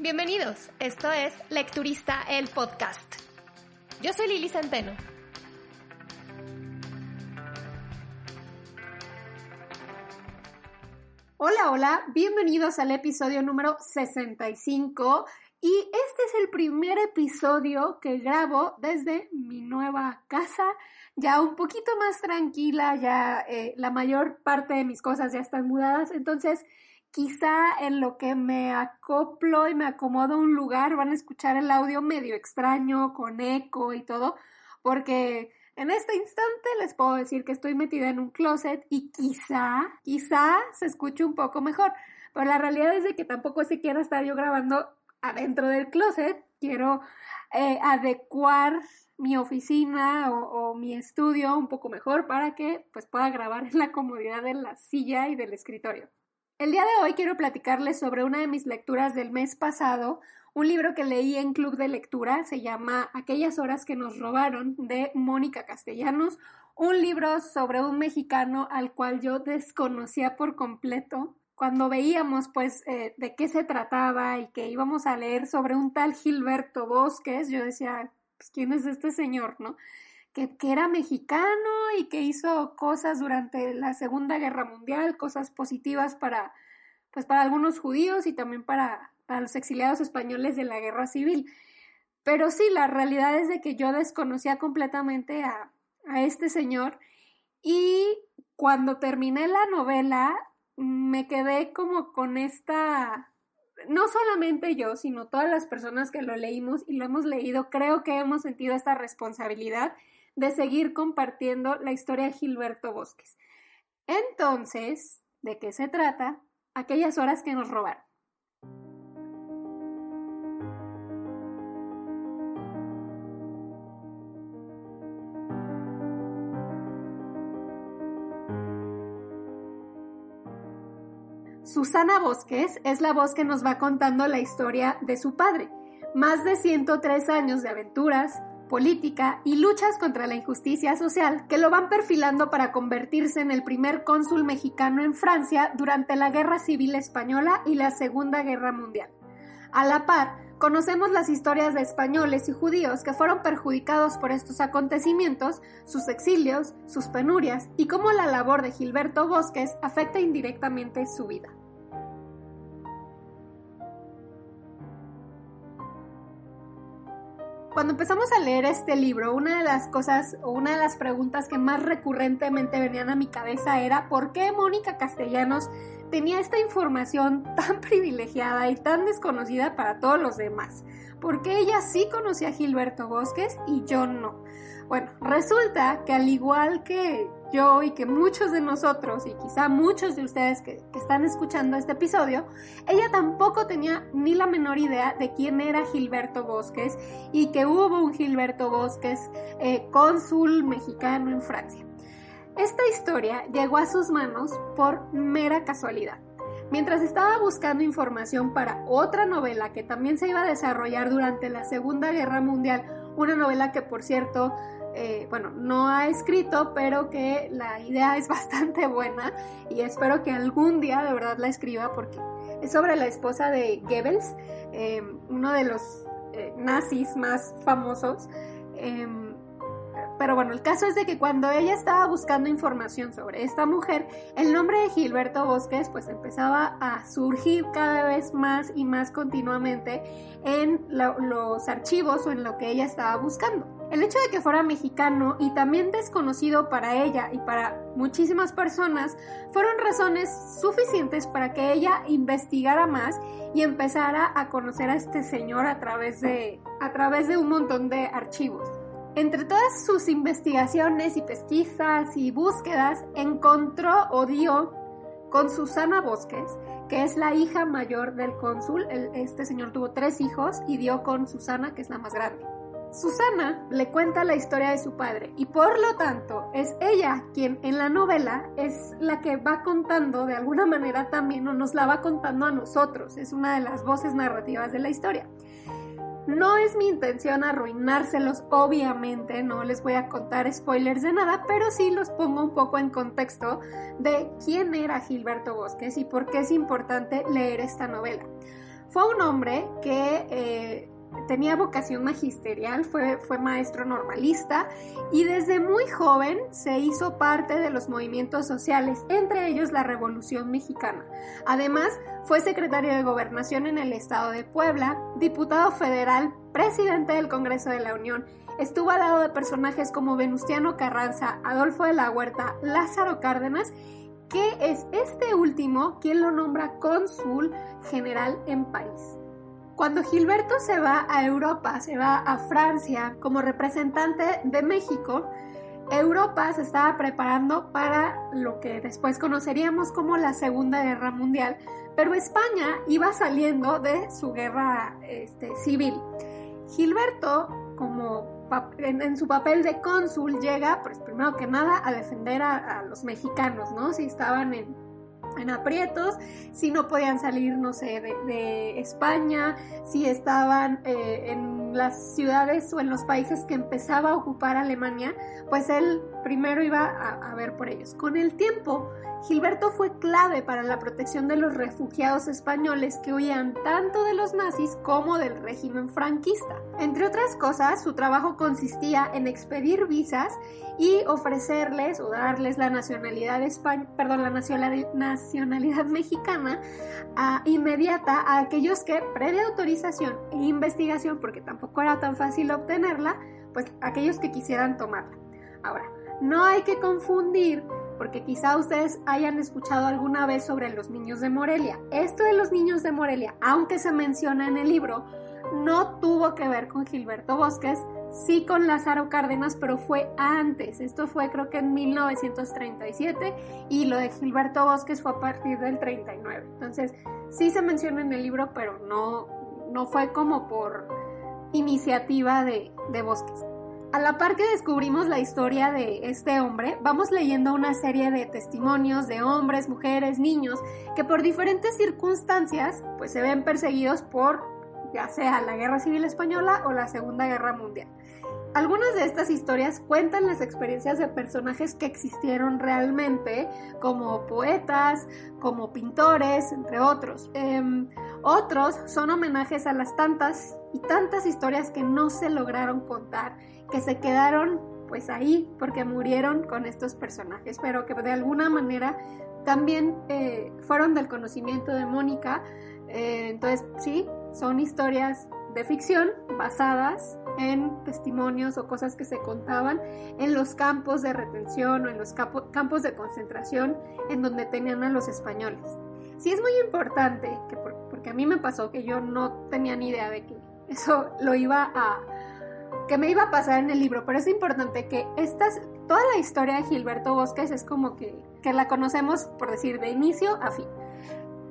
Bienvenidos, esto es Lecturista el Podcast. Yo soy Lili Centeno. Hola, hola, bienvenidos al episodio número 65 y este es el primer episodio que grabo desde mi nueva casa, ya un poquito más tranquila, ya eh, la mayor parte de mis cosas ya están mudadas, entonces quizá en lo que me acoplo y me acomodo a un lugar van a escuchar el audio medio extraño, con eco y todo, porque en este instante les puedo decir que estoy metida en un closet y quizá, quizá se escuche un poco mejor, pero la realidad es de que tampoco se quiera estar yo grabando adentro del closet, quiero eh, adecuar mi oficina o, o, mi estudio un poco mejor para que pues pueda grabar en la comodidad de la silla y del escritorio. El día de hoy quiero platicarles sobre una de mis lecturas del mes pasado, un libro que leí en Club de Lectura, se llama Aquellas horas que nos robaron, de Mónica Castellanos, un libro sobre un mexicano al cual yo desconocía por completo. Cuando veíamos pues eh, de qué se trataba y que íbamos a leer sobre un tal Gilberto Bosques, yo decía, pues, ¿quién es este señor, no? Que, era mexicano y que hizo cosas durante la Segunda Guerra Mundial, cosas positivas para, pues para algunos judíos y también para, para los exiliados españoles de la Guerra Civil. Pero sí, la realidad es de que yo desconocía completamente a, a este señor y cuando terminé la novela me quedé como con esta no solamente yo, sino todas las personas que lo leímos y lo hemos leído, creo que hemos sentido esta responsabilidad de seguir compartiendo la historia de Gilberto Bosques. Entonces, ¿de qué se trata? Aquellas horas que nos robaron. Susana Bosques es la voz que nos va contando la historia de su padre. Más de 103 años de aventuras, política y luchas contra la injusticia social que lo van perfilando para convertirse en el primer cónsul mexicano en Francia durante la Guerra Civil Española y la Segunda Guerra Mundial. A la par, conocemos las historias de españoles y judíos que fueron perjudicados por estos acontecimientos, sus exilios, sus penurias y cómo la labor de Gilberto Bosques afecta indirectamente su vida. Cuando empezamos a leer este libro, una de las cosas o una de las preguntas que más recurrentemente venían a mi cabeza era ¿por qué Mónica Castellanos tenía esta información tan privilegiada y tan desconocida para todos los demás? ¿Por qué ella sí conocía a Gilberto Bosques y yo no? Bueno, resulta que al igual que yo y que muchos de nosotros y quizá muchos de ustedes que, están escuchando este episodio, ella tampoco tenía ni la menor idea de quién era Gilberto Bosques y que hubo un Gilberto Bosques eh, cónsul mexicano en Francia. Esta historia llegó a sus manos por mera casualidad. Mientras estaba buscando información para otra novela que también se iba a desarrollar durante la Segunda Guerra Mundial, una novela que por cierto eh, bueno, no ha escrito, pero que la idea es bastante buena y espero que algún día de verdad la escriba porque es sobre la esposa de Goebbels, eh, uno de los eh, nazis más famosos. Pero bueno, el caso es de que cuando ella estaba buscando información sobre esta mujer, el nombre de Gilberto Bosques pues empezaba a surgir cada vez más y más continuamente en lo, los archivos o en lo que ella estaba buscando. El hecho de que fuera mexicano y también desconocido para ella y para muchísimas personas fueron razones suficientes para que ella investigara más y empezara a conocer a este señor a través de, a través de un montón de archivos. Entre todas sus investigaciones y pesquisas y búsquedas, encontró o dio con Susana Bosques, que es la hija mayor del cónsul. Este señor tuvo tres hijos y dio con Susana, que es la más grande. Susana le cuenta la historia de su padre y por lo tanto es ella quien en la novela es la que va contando de alguna manera también o nos la va contando a nosotros, es una de las voces narrativas de la historia. No es mi intención arruinárselos, obviamente, no les voy a contar spoilers de nada, pero sí los pongo un poco en contexto de quién era Gilberto Bosques y por qué es importante leer esta novela. Fue un hombre que eh, tenía vocación magisterial, fue, fue maestro normalista y desde muy joven se hizo parte de los movimientos sociales, entre ellos la Revolución Mexicana. Además, fue secretario de Gobernación en el estado de Puebla, diputado federal, presidente del Congreso de la Unión. Estuvo al lado de personajes como Venustiano Carranza, Adolfo de la Huerta, Lázaro Cárdenas que es este último quien lo nombra cónsul general en París. Cuando Gilberto se va a Europa, se va a Francia como representante de México, Europa se estaba preparando para lo que después conoceríamos como la Segunda Guerra Mundial, pero España iba saliendo de su guerra este, civil. Gilberto, como en, su papel de cónsul, llega, pues primero que nada, a defender a, a los mexicanos, ¿no? Si estaban en, en aprietos, si no podían salir, no sé, de, España, si estaban eh, en las ciudades o en los países que empezaba a ocupar Alemania, pues él primero iba a, a ver por ellos. Con el tiempo, Gilberto fue clave para la protección de los refugiados españoles que huían tanto de los nazis como del régimen franquista. Entre otras cosas, su trabajo consistía en expedir visas y ofrecerles o darles la nacionalidad, perdón, la nacionalidad mexicana ah, inmediata a aquellos que, previa autorización e investigación, porque tampoco era tan fácil obtenerla, pues aquellos que quisieran tomarla. Ahora, no hay que confundir porque quizá ustedes hayan escuchado alguna vez sobre los niños de Morelia. Esto de los niños de Morelia, aunque se menciona en el libro, no tuvo que ver con Gilberto Bosques, sí con Lázaro Cárdenas, pero fue antes. Esto fue creo que en 1937 y lo de Gilberto Bosques fue a partir del 39. Entonces, sí se menciona en el libro, pero no, no fue como por iniciativa de, de Bosques. A la par que descubrimos la historia de este hombre, vamos leyendo una serie de testimonios de hombres, mujeres, niños que por diferentes circunstancias pues se ven perseguidos por ya sea la Guerra Civil Española o la Segunda Guerra Mundial. Algunas de estas historias cuentan las experiencias de personajes que existieron realmente, como poetas, como pintores, entre otros. Em, otros son homenajes a las tantas y tantas historias que no se lograron contar que se quedaron pues ahí porque murieron con estos personajes, pero que de alguna manera también eh, fueron del conocimiento de Mónica. Eh, entonces, sí, son historias de ficción basadas en testimonios o cosas que se contaban en los campos de retención o en los campos de concentración en donde tenían a los españoles. Sí es muy importante, que porque a mí me pasó que yo no tenía ni idea de que eso lo iba a, que me iba a pasar en el libro, pero es importante que estas, toda la historia de Gilberto Bosques es como que, que la conocemos, por decir, de inicio a fin.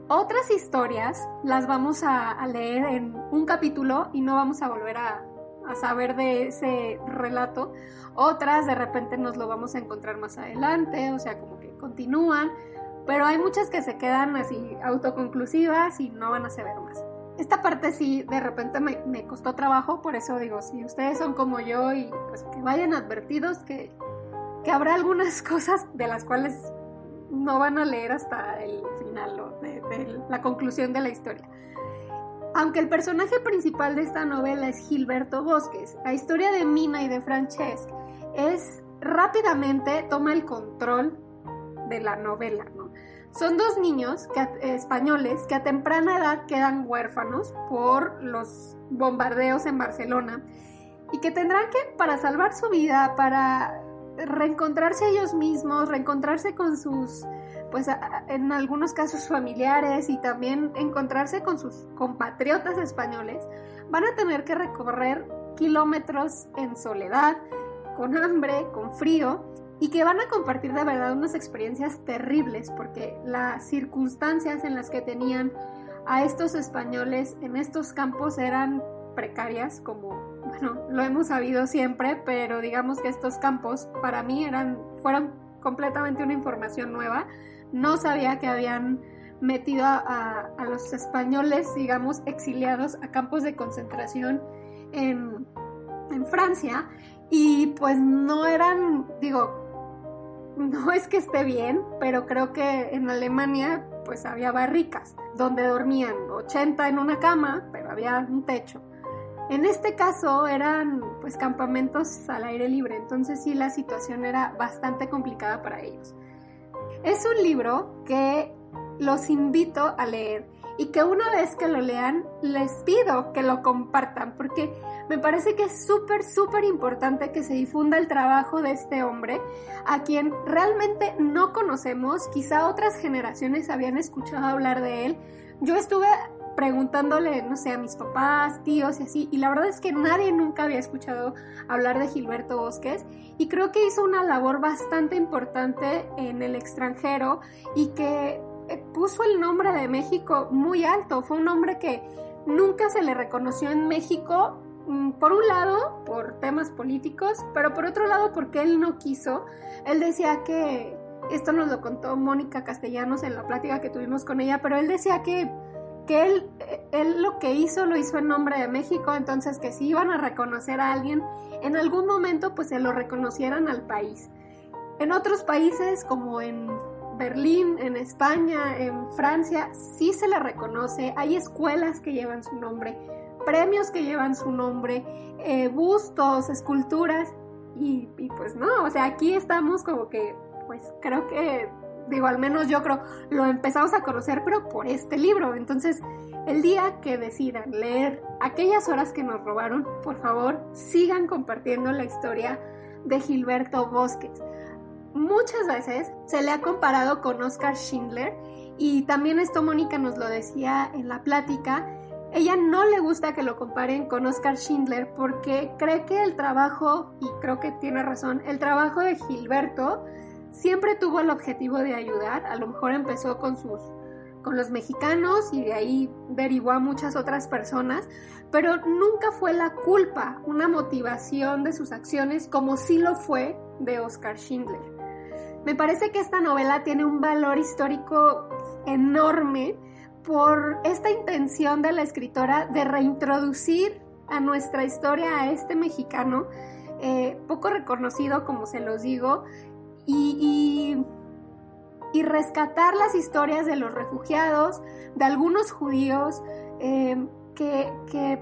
Otras historias las vamos a, leer en un capítulo y no vamos a volver a, a saber de ese relato. Otras de repente nos lo vamos a encontrar más adelante, o sea, como que continúan, pero hay muchas que se quedan así autoconclusivas y no van a saber más esta parte sí de repente me, costó trabajo, por eso digo, si ustedes son como yo y pues que vayan advertidos que, que habrá algunas cosas de las cuales no van a leer hasta el final o de, la conclusión de la historia. Aunque el personaje principal de esta novela es Gilberto Bosques, la historia de Mina y de Francesc es rápidamente toma el control de la novela, ¿no? Son dos niños españoles que a temprana edad quedan huérfanos por los bombardeos en Barcelona y que tendrán que, para salvar su vida, para reencontrarse ellos mismos, reencontrarse con sus, pues en algunos casos familiares y también encontrarse con sus compatriotas españoles, van a tener que recorrer kilómetros en soledad, con hambre, con frío, y que van a compartir de verdad unas experiencias terribles porque las circunstancias en las que tenían a estos españoles en estos campos eran precarias, como, bueno, lo hemos sabido siempre, pero digamos que estos campos para mí eran, fueron completamente una información nueva. No sabía que habían metido a, los españoles, digamos, exiliados a campos de concentración en, en Francia y pues no eran, digo, no es que esté bien, pero creo que en Alemania pues había barricas, donde dormían 80 en una cama, pero había un techo. En este caso eran pues campamentos al aire libre, entonces sí la situación era bastante complicada para ellos. Es un libro que los invito a leer y que una vez que lo lean les pido que lo compartan porque me parece que es súper, súper importante que se difunda el trabajo de este hombre a quien realmente no conocemos, quizá otras generaciones habían escuchado hablar de él. Yo estuve preguntándole, no sé, a mis papás, tíos y así, y la verdad es que nadie nunca había escuchado hablar de Gilberto Bosques y creo que hizo una labor bastante importante en el extranjero y que puso el nombre de México muy alto, fue un nombre que nunca se le reconoció en México, mm, por un lado por temas políticos, pero por otro lado porque él no quiso, él decía que, esto nos lo contó Mónica Castellanos en la plática que tuvimos con ella, pero él decía que que él, él lo que hizo lo hizo en nombre de México, entonces que si iban a reconocer a alguien, en algún momento pues se lo reconocieran al país. En otros países como en Berlín, en España, en Francia, sí se le reconoce, hay escuelas que llevan su nombre, premios que llevan su nombre, eh, bustos, esculturas, y, y pues no, o sea, aquí estamos como que, pues creo que digo, al menos yo creo, lo empezamos a conocer, pero por este libro. Entonces, el día que decidan leer aquellas horas que nos robaron, por favor, sigan compartiendo la historia de Gilberto Bosques. Muchas veces se le ha comparado con Oscar Schindler y también esto Mónica nos lo decía en la plática. Ella no le gusta que lo comparen con Oscar Schindler porque cree que el trabajo, y creo que tiene razón, el trabajo de Gilberto siempre tuvo el objetivo de ayudar, a lo mejor empezó con sus con los mexicanos y de ahí derivó a muchas otras personas, pero nunca fue la culpa, una motivación de sus acciones como sí lo fue de Oscar Schindler. Me parece que esta novela tiene un valor histórico enorme por esta intención de la escritora de reintroducir a nuestra historia a este mexicano, eh, poco reconocido, como se los digo, y, y, rescatar las historias de los refugiados, de algunos judíos, eh, que, que,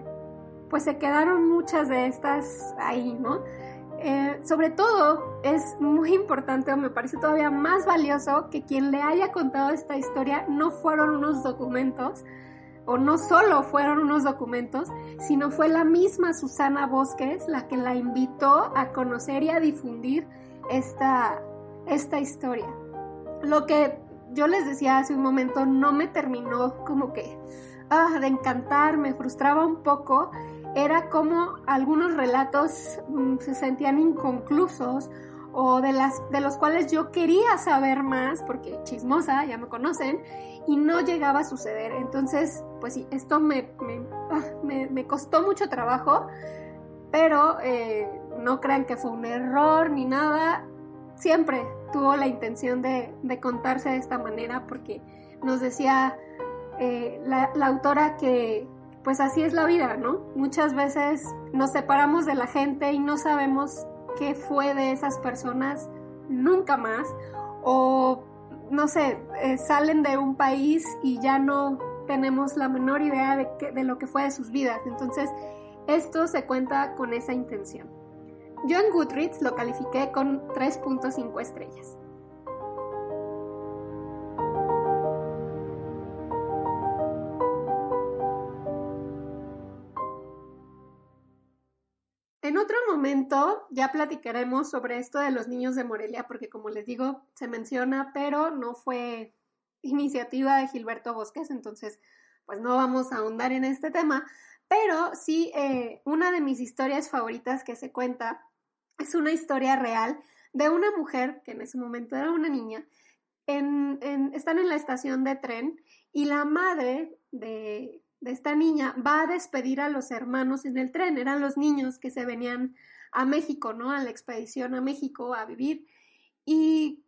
pues se quedaron muchas de estas ahí, ¿no? Eh, sobre todo es muy importante o me parece todavía más valioso que quien le haya contado esta historia no fueron unos documentos o no solo fueron unos documentos, sino fue la misma Susana Bosques la que la invitó a conocer y a difundir esta, esta historia. Lo que yo les decía hace un momento no me terminó como que ah, de encantar, me frustraba un poco, era como algunos relatos mm, se sentían inconclusos o de, las, de los cuales yo quería saber más, porque chismosa, ya me conocen, y no llegaba a suceder. Entonces, pues sí, esto me, me, ah, costó mucho trabajo, pero eh, no crean que fue un error ni nada siempre tuvo la intención de, contarse de esta manera porque nos decía eh, la, autora que pues así es la vida, ¿no? Muchas veces nos separamos de la gente y no sabemos qué fue de esas personas nunca más o no sé, eh, salen de un país y ya no tenemos la menor idea de, de lo que fue de sus vidas. Entonces, esto se cuenta con esa intención. Yo en Goodreads lo califiqué con 3.5 estrellas. En otro momento ya platicaremos sobre esto de los niños de Morelia, porque como les digo, se menciona, pero no fue iniciativa de Gilberto Bosques, entonces pues no vamos a ahondar en este tema, pero sí eh, una de mis historias favoritas que se cuenta es una historia real de una mujer, que en ese momento era una niña, están en la estación de tren y la madre de, de esta niña va a despedir a los hermanos en el tren. Eran los niños que se venían a México, ¿no? A la expedición a México a vivir. Y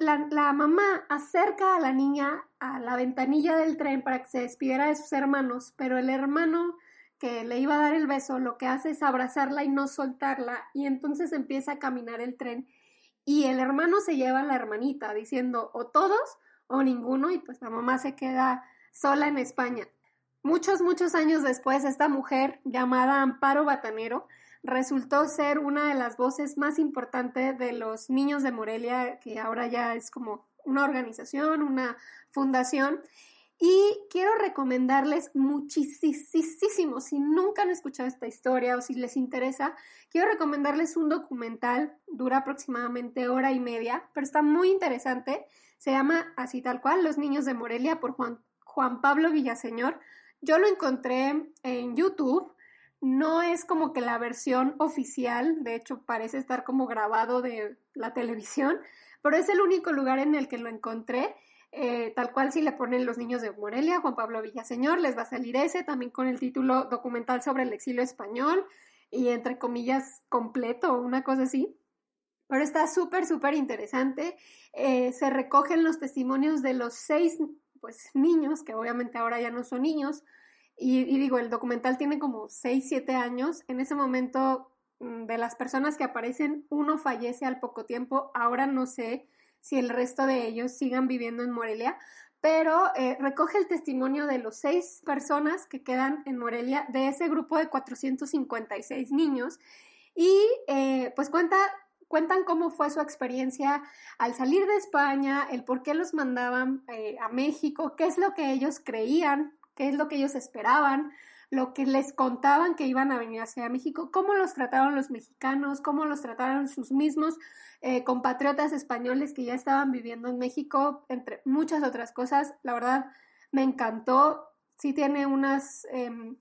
la, la, mamá acerca a la niña a la ventanilla del tren para que se despidiera de sus hermanos, pero el hermano que le iba a dar el beso, lo que hace es abrazarla y no soltarla, y entonces empieza a caminar el tren, y el hermano se lleva a la hermanita diciendo o todos o ninguno y pues la mamá se queda sola en España. Muchos, muchos años después, esta mujer llamada Amparo Batanero resultó ser una de las voces más importantes de los niños de Morelia, que ahora ya es como una organización, una fundación. Y quiero recomendarles muchísimo, si nunca han escuchado esta historia o si les interesa, quiero recomendarles un documental, dura aproximadamente hora y media, pero está muy interesante. Se llama así tal cual, Los Niños de Morelia por Juan, Juan Pablo Villaseñor. Yo lo encontré en YouTube no es como que la versión oficial, de hecho parece estar como grabado de la televisión, pero es el único lugar en el que lo encontré. Eh, tal cual si le ponen los niños de Morelia, Juan Pablo Villaseñor, les va a salir ese, también con el título documental sobre el exilio español y entre comillas completo, una cosa así. Pero está súper, súper interesante. Eh, se recogen los testimonios de los seis pues, niños, que obviamente ahora ya no son niños, y, digo, el documental tiene como 6, 7 años. En ese momento, mm, de las personas que aparecen, uno fallece al poco tiempo. Ahora no sé si el resto de ellos sigan viviendo en Morelia, pero eh, recoge el testimonio de los seis personas que quedan en Morelia de ese grupo de 456 niños y eh, pues cuenta, cuentan cómo fue su experiencia al salir de España, el por qué los mandaban eh, a México, qué es lo que ellos creían qué es lo que ellos esperaban, lo que les contaban que iban a venir hacia México, cómo los trataron los mexicanos, cómo los trataron sus mismos eh, compatriotas españoles que ya estaban viviendo en México, entre muchas otras cosas. La verdad, me encantó. Sí tiene unos em,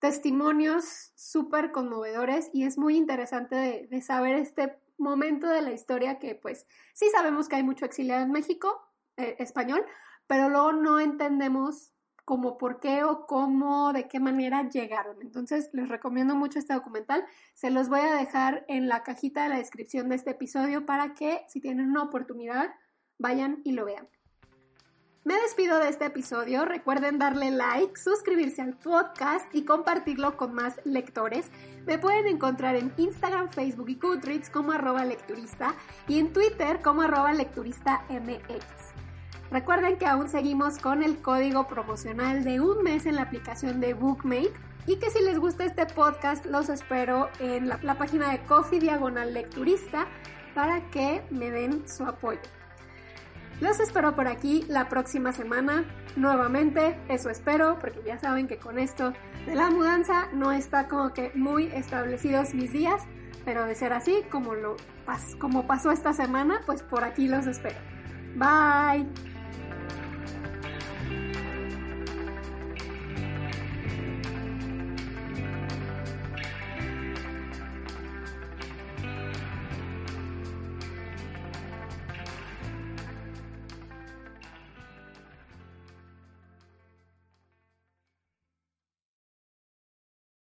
testimonios súper conmovedores y es muy interesante de, saber este momento de la historia que pues sí sabemos que hay mucho exiliado en México, eh, español, pero luego no entendemos como por qué o cómo, de qué manera llegaron. Entonces les recomiendo mucho este documental. Se los voy a dejar en la cajita de la descripción de este episodio para que si tienen una oportunidad vayan y lo vean. Me despido de este episodio. Recuerden darle like, suscribirse al podcast y compartirlo con más lectores. Me pueden encontrar en Instagram, Facebook y Goodreads como arroba lecturista y en Twitter como arroba lecturista MX. Recuerden que aún seguimos con el código promocional de un mes en la aplicación de Bookmate y que si les gusta este podcast los espero en la, página de Coffee Diagonal Lecturista para que me den su apoyo. Los espero por aquí la próxima semana. Nuevamente, eso espero, porque ya saben que con esto de la mudanza no está como que muy establecidos mis días, pero de ser así, como, lo, como pasó esta semana, pues por aquí los espero. Bye.